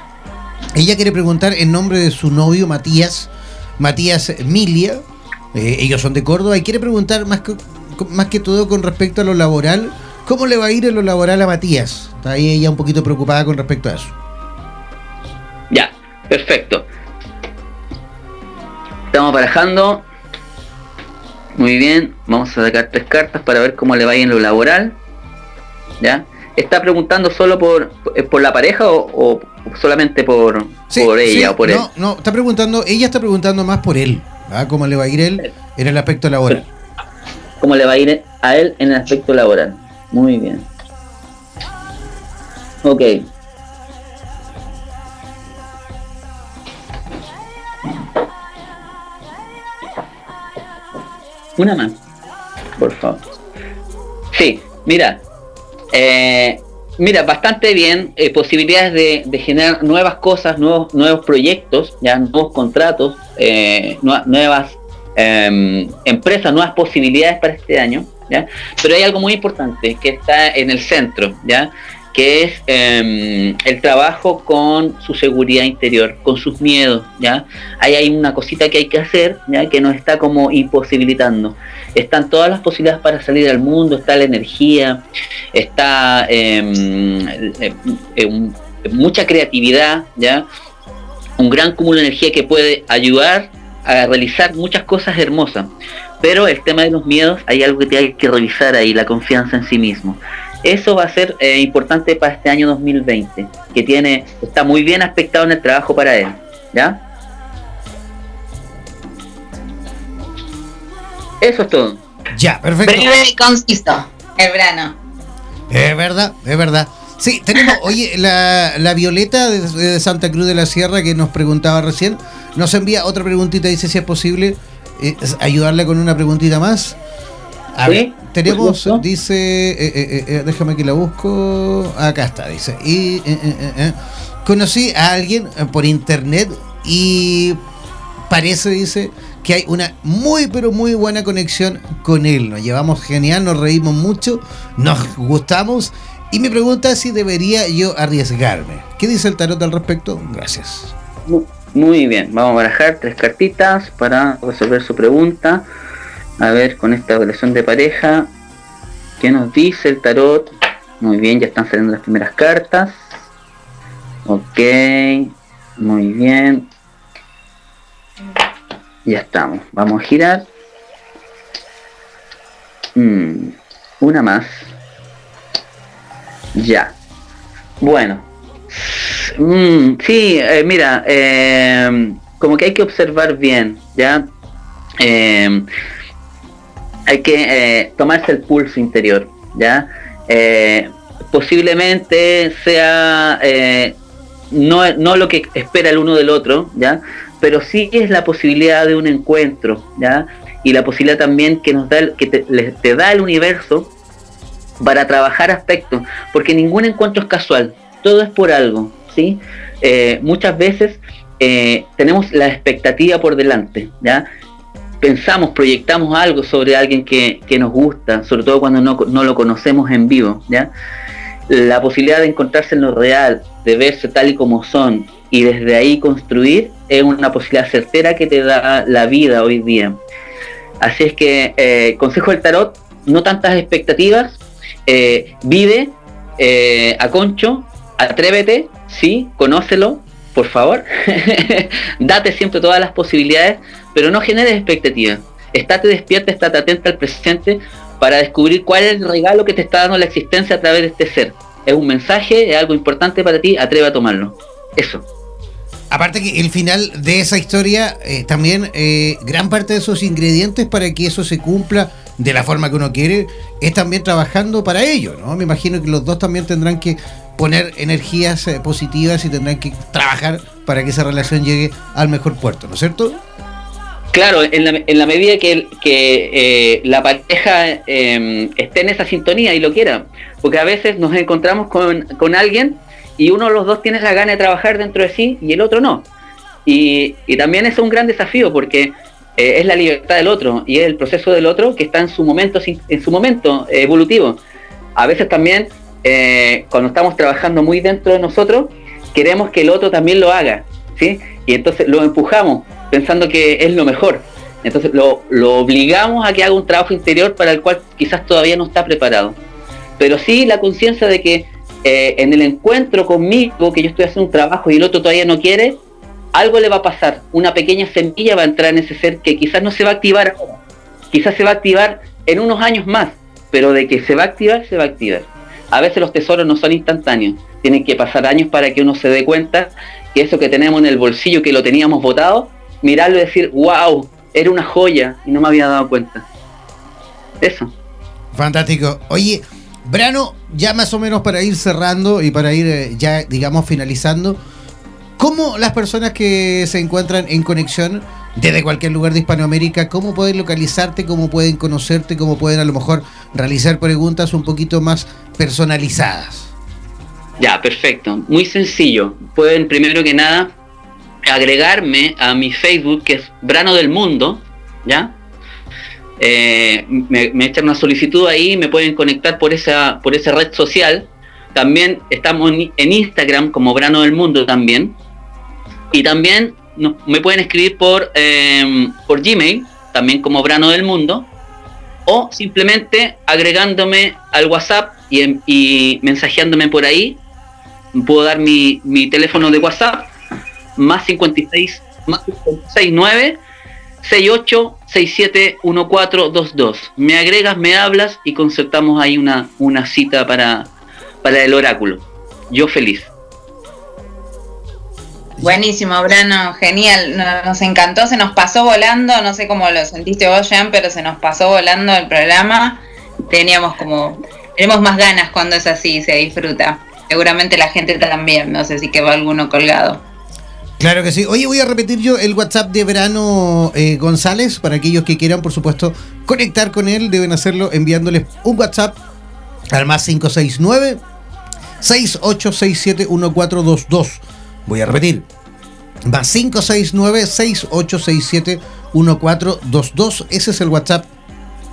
Ella quiere preguntar en nombre de su novio Matías, Matías Milia. Eh, ellos son de Córdoba y quiere preguntar más que, más que todo con respecto a lo laboral. ¿Cómo le va a ir en lo laboral a Matías? Está ahí ella un poquito preocupada con respecto a eso. Ya, perfecto. Estamos barajando. Muy bien, vamos a sacar tres cartas para ver cómo le va a ir en lo laboral. ¿Ya? ¿Está preguntando solo por, eh, por la pareja o, solamente por, por ella o por él? No, no, está preguntando, ella está preguntando más por él. ¿ah? ¿Cómo le va a ir él en el aspecto laboral? ¿Cómo le va a ir a él en el aspecto laboral? Muy bien. Ok. Una más, por favor. Sí, mira, eh, mira, bastante bien, eh, posibilidades de, generar nuevas cosas, nuevos, nuevos proyectos, ya nuevos contratos, eh, nuevas em, empresas, nuevas posibilidades para este año, Pero hay algo muy importante que está en el centro, ¿ya? que es em, el trabajo con su seguridad interior, con sus miedos, ¿ya? Ahí hay una cosita que hay que hacer, ¿ya? Que nos está como imposibilitando. Están todas las posibilidades para salir al mundo, está la energía, está em, em, mucha creatividad, ¿ya? Un gran cúmulo de energía que puede ayudar a realizar muchas cosas hermosas. Pero el tema de los miedos, hay algo que hay que revisar ahí, la confianza en sí mismo. Eso va a ser eh, importante para este año 2020, que tiene está muy bien aspectado en el trabajo para él, ¿ya? Eso es todo. Ya, perfecto. Breve y conciso, el verano. Es verdad, es verdad. Sí, tenemos, oye, la, la Violeta de, Santa Cruz de la Sierra que nos preguntaba recién, nos envía otra preguntita, dice si es posible ayudarle con una preguntita más. A ver, tenemos, dice, eh, eh, eh, déjame que la busco. Acá está, dice. Y conocí a alguien por internet y parece, dice, que hay una muy, pero muy buena conexión con él. Nos llevamos genial, nos reímos mucho, nos gustamos. Y me pregunta si debería yo arriesgarme. ¿Qué dice el tarot al respecto? Gracias. Muy bien, vamos a barajar tres cartitas para resolver su pregunta. A ver, con esta relación de pareja, ¿qué nos dice el tarot? Muy bien, ya están saliendo las primeras cartas. Ok, muy bien. Ya estamos. Vamos a girar. Mm, una más. Ya. Bueno. Mm, sí, eh, mira, eh, como que hay que observar bien, ¿ya? Eh, hay que eh, tomarse el pulso interior, ¿ya? Eh, posiblemente sea no, no, lo que espera el uno del otro, ¿ya? Pero sí es la posibilidad de un encuentro, ¿ya? Y la posibilidad también que nos da el, que te, da el universo para trabajar aspectos, porque ningún encuentro es casual, todo es por algo, ¿sí? muchas veces tenemos la expectativa por delante, ¿ya? pensamos, proyectamos algo sobre alguien que, nos gusta, sobre todo cuando no, lo conocemos en vivo, ¿ya? La posibilidad de encontrarse en lo real, de verse tal y como son y desde ahí construir es una posibilidad certera que te da la vida hoy día. Así es que, eh, consejo del tarot, no tantas expectativas, eh, vive eh, a concho, atrévete, sí, conócelo, por favor, date siempre todas las posibilidades pero no generes expectativas. Estate despierta, estate atenta al presente para descubrir cuál es el regalo que te está dando la existencia a través de este ser. Es un mensaje, es algo importante para ti, atreve a tomarlo. Eso. Aparte que el final de esa historia, eh, también eh, gran parte de esos ingredientes para que eso se cumpla de la forma que uno quiere, es también trabajando para ello, ¿no? Me imagino que los dos también tendrán que poner energías eh, positivas y tendrán que trabajar para que esa relación llegue al mejor puerto, ¿no es cierto? Claro, en la, en la medida que, que la pareja em, esté en esa sintonía y lo quiera, porque a veces nos encontramos con, con alguien y uno de los dos tiene la gana de trabajar dentro de sí y el otro no. Y, también es un gran desafío porque eh, es la libertad del otro y es el proceso del otro que está en su momento, en su momento evolutivo. A veces también eh, cuando estamos trabajando muy dentro de nosotros, queremos que el otro también lo haga, ¿sí? Y entonces lo empujamos pensando que es lo mejor. Entonces lo, lo obligamos a que haga un trabajo interior para el cual quizás todavía no está preparado. Pero sí la conciencia de que eh, en el encuentro conmigo, que yo estoy haciendo un trabajo y el otro todavía no quiere, algo le va a pasar. Una pequeña semilla va a entrar en ese ser que quizás no se va a activar ahora. Quizás se va a activar en unos años más, pero de que se va a activar, se va a activar. A veces los tesoros no son instantáneos. Tienen que pasar años para que uno se dé cuenta que eso que tenemos en el bolsillo, que lo teníamos botado, mirarlo y decir, wow, era una joya y no me había dado cuenta. Eso. Fantástico. Oye, Brano, ya más o menos para ir cerrando y para ir eh, ya, digamos, finalizando, ¿cómo las personas que se encuentran en conexión desde cualquier lugar de Hispanoamérica, cómo pueden localizarte, cómo pueden conocerte, cómo pueden a lo mejor realizar preguntas un poquito más personalizadas? Ya, perfecto. Muy sencillo. Pueden primero que nada agregarme a mi Facebook, que es Brano del Mundo, ¿ya? Eh, me, echan una solicitud ahí, me pueden conectar por esa, por esa red social. También estamos en Instagram como Brano del Mundo también. Y también me pueden escribir por, em, por Gmail, también como Brano del Mundo. O simplemente agregándome al WhatsApp y, y mensajeándome por ahí. Puedo dar mi, mi teléfono de WhatsApp, más 56, más 569 68671422. Me agregas, me hablas y concertamos ahí una, una cita para, para el oráculo. Yo feliz. Buenísimo, Brano, genial, nos encantó, se nos pasó volando, no sé cómo lo sentiste vos, Jean, pero se nos pasó volando el programa. Teníamos como, tenemos más ganas cuando es así, se disfruta. Seguramente la gente también, no sé si quedó alguno colgado. Claro que sí. Oye, voy a repetir yo el WhatsApp de Verano eh, González para aquellos que quieran, por supuesto, conectar con él. Deben hacerlo enviándoles un WhatsApp al más 569 68671422. Voy a repetir. Más 569 68671422. Ese es el WhatsApp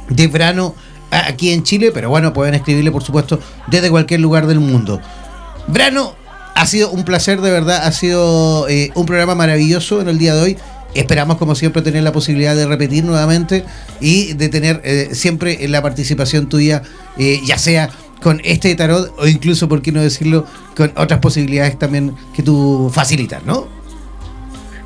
de Verano aquí en Chile, pero bueno, pueden escribirle, por supuesto, desde cualquier lugar del mundo. Verano ha sido un placer, de verdad. Ha sido eh, un programa maravilloso en el día de hoy. Esperamos, como siempre, tener la posibilidad de repetir nuevamente y de tener eh, siempre la participación tuya, eh, ya sea con este tarot o incluso, por qué no decirlo, con otras posibilidades también que tú facilitas, ¿no?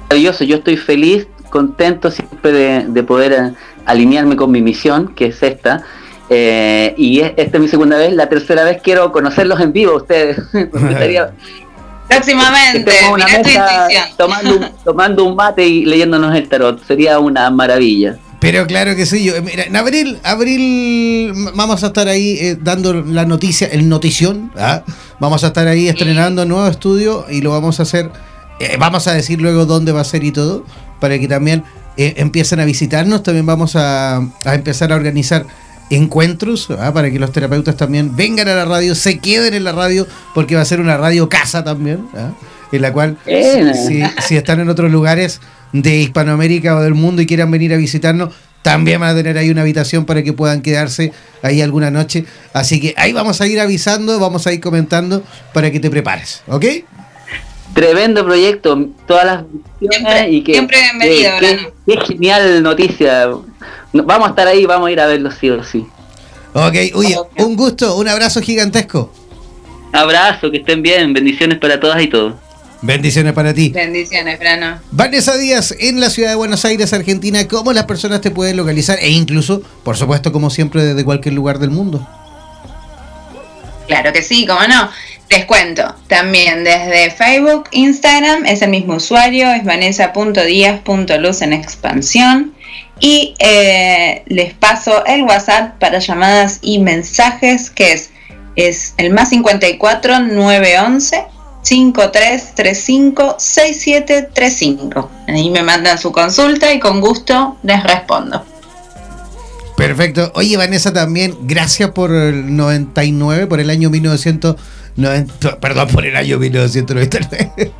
Maravilloso, yo estoy feliz, contento siempre de, poder alinearme con mi misión, que es esta. y esta es mi segunda vez, la tercera vez quiero conocerlos en vivo ustedes. Próximamente, una tomando, un, tomando un mate y leyéndonos el tarot. Sería una maravilla. Pero claro que sí, yo, mira, en abril, abril vamos a estar ahí eh, dando la noticia, el notición, ¿ah? vamos a estar ahí estrenando nuevo estudio y lo vamos a hacer, eh, vamos a decir luego dónde va a ser y todo, para que también eh, empiecen a visitarnos, también vamos a, a empezar a organizar encuentros ¿ah? para que los terapeutas también vengan a la radio, se queden en la radio, porque va a ser una radio casa también, ¿ah? En la cual si, si, están en otros lugares de Hispanoamérica o del mundo y quieran venir a visitarnos, también van a tener ahí una habitación para que puedan quedarse ahí alguna noche. Así que ahí vamos a ir avisando, vamos a ir comentando para que te prepares, ¿ok? Tremendo proyecto, todas las siempre, y que, siempre bienvenido, qué genial noticia Vamos a estar ahí, vamos a ir a verlo sí o sí. Ok, uy, un gusto, un abrazo gigantesco. Abrazo, que estén bien, bendiciones para todas y todos. Bendiciones para ti. Bendiciones, Brano. Vanessa Díaz, en la ciudad de Buenos Aires, Argentina, ¿cómo las personas te pueden localizar? E incluso, por supuesto, como siempre, desde cualquier lugar del mundo. Claro que sí, cómo no. Les cuento, también desde Facebook, Instagram, es el mismo usuario, es vanessa.díaz.luz en expansión. Y eh, les paso el WhatsApp para llamadas y mensajes, que es, es el más 54 911 5335 6735. Ahí me mandan su consulta y con gusto les respondo. Perfecto. Oye, Vanessa, también, gracias por el 99, por el año 1990. Perdón, por el año 1999.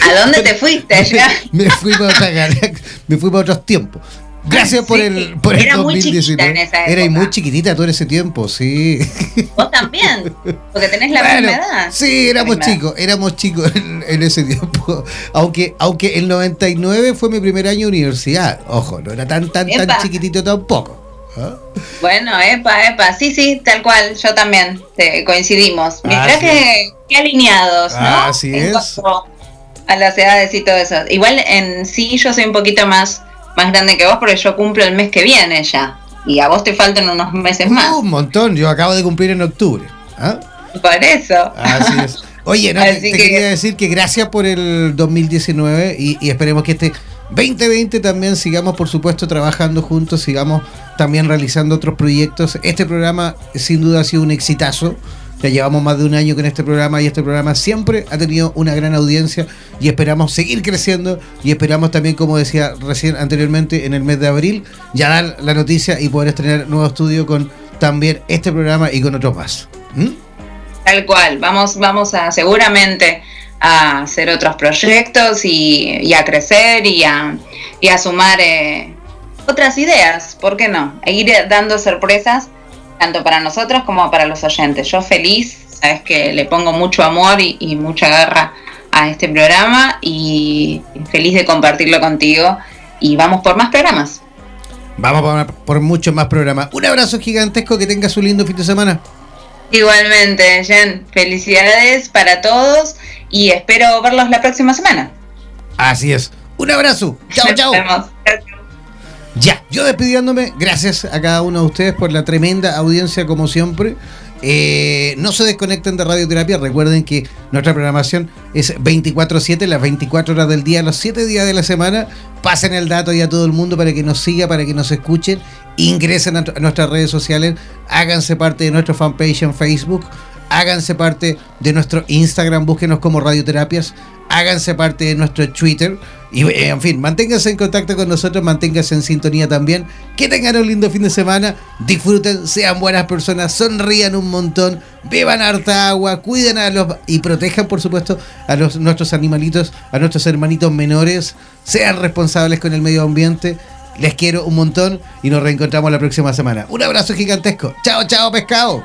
¿A dónde te fuiste ya? me fui para otra me fui para otros tiempos. Gracias por el, por el Era muy chiquitita en esa época. Era muy chiquitita todo ese tiempo, sí. Vos también, porque tenés la misma edad. Sí, éramos chicos, éramos chicos en, ese tiempo. Aunque, aunque el 99 fue mi primer año de universidad. Ojo, no era tan, tan, tan chiquitito tampoco. ¿ah? Bueno, epa, epa, sí, sí, tal cual, yo también coincidimos. Mirá ah, que, alineados, ¿no? Así es. A las edades y todo eso. Igual en sí yo soy un poquito más más grande que vos porque yo cumplo el mes que viene ya. Y a vos te faltan unos meses más. un montón, yo acabo de cumplir en octubre. ¿ah? Por eso. Así es. Oye, no, te, quería decir que gracias por el 2019 y, y esperemos que este 2020 también sigamos, por supuesto, trabajando juntos, sigamos también realizando otros proyectos. Este programa sin duda ha sido un exitazo. Ya llevamos más de un año con este programa y este programa siempre ha tenido una gran audiencia y esperamos seguir creciendo y esperamos también, como decía recién anteriormente, en el mes de abril, ya dar la noticia y poder estrenar nuevo estudio con también este programa y con otros más. ¿Mm? Tal cual, vamos, vamos a seguramente a hacer otros proyectos y, a crecer y a, sumar eh, otras ideas, ¿por qué no? E ir dando sorpresas tanto para nosotros como para los oyentes. Yo feliz, sabes que le pongo mucho amor y, mucha garra a este programa y feliz de compartirlo contigo y vamos por más programas. Vamos por, por muchos más programas. Un abrazo gigantesco, que tengas un lindo fin de semana. Igualmente, Jen, felicidades para todos y espero verlos la próxima semana. Así es. Un abrazo. Chao, chao. Ya, yo despidiéndome, gracias a cada uno de ustedes por la tremenda audiencia como siempre. Eh, no se desconecten de radioterapia, recuerden que nuestra programación es 24/7, las 24 horas del día, los 7 días de la semana. Pasen el dato ya a todo el mundo para que nos siga, para que nos escuchen, ingresen a, nuestras redes sociales, háganse parte de nuestro fanpage en Facebook, háganse parte de nuestro Instagram, búsquenos como Radioterapias, háganse parte de nuestro Twitter y eh, en fin, manténganse en contacto con nosotros, manténganse en sintonía también. Que tengan un lindo fin de semana, disfruten, sean buenas personas, sonrían un montón, beban harta agua, cuiden a los y protejan por supuesto a los, nuestros animalitos, a nuestros hermanitos menores, sean responsables con el medio ambiente. Les quiero un montón y nos reencontramos la próxima semana. Un abrazo gigantesco. Chao, chao, pescado.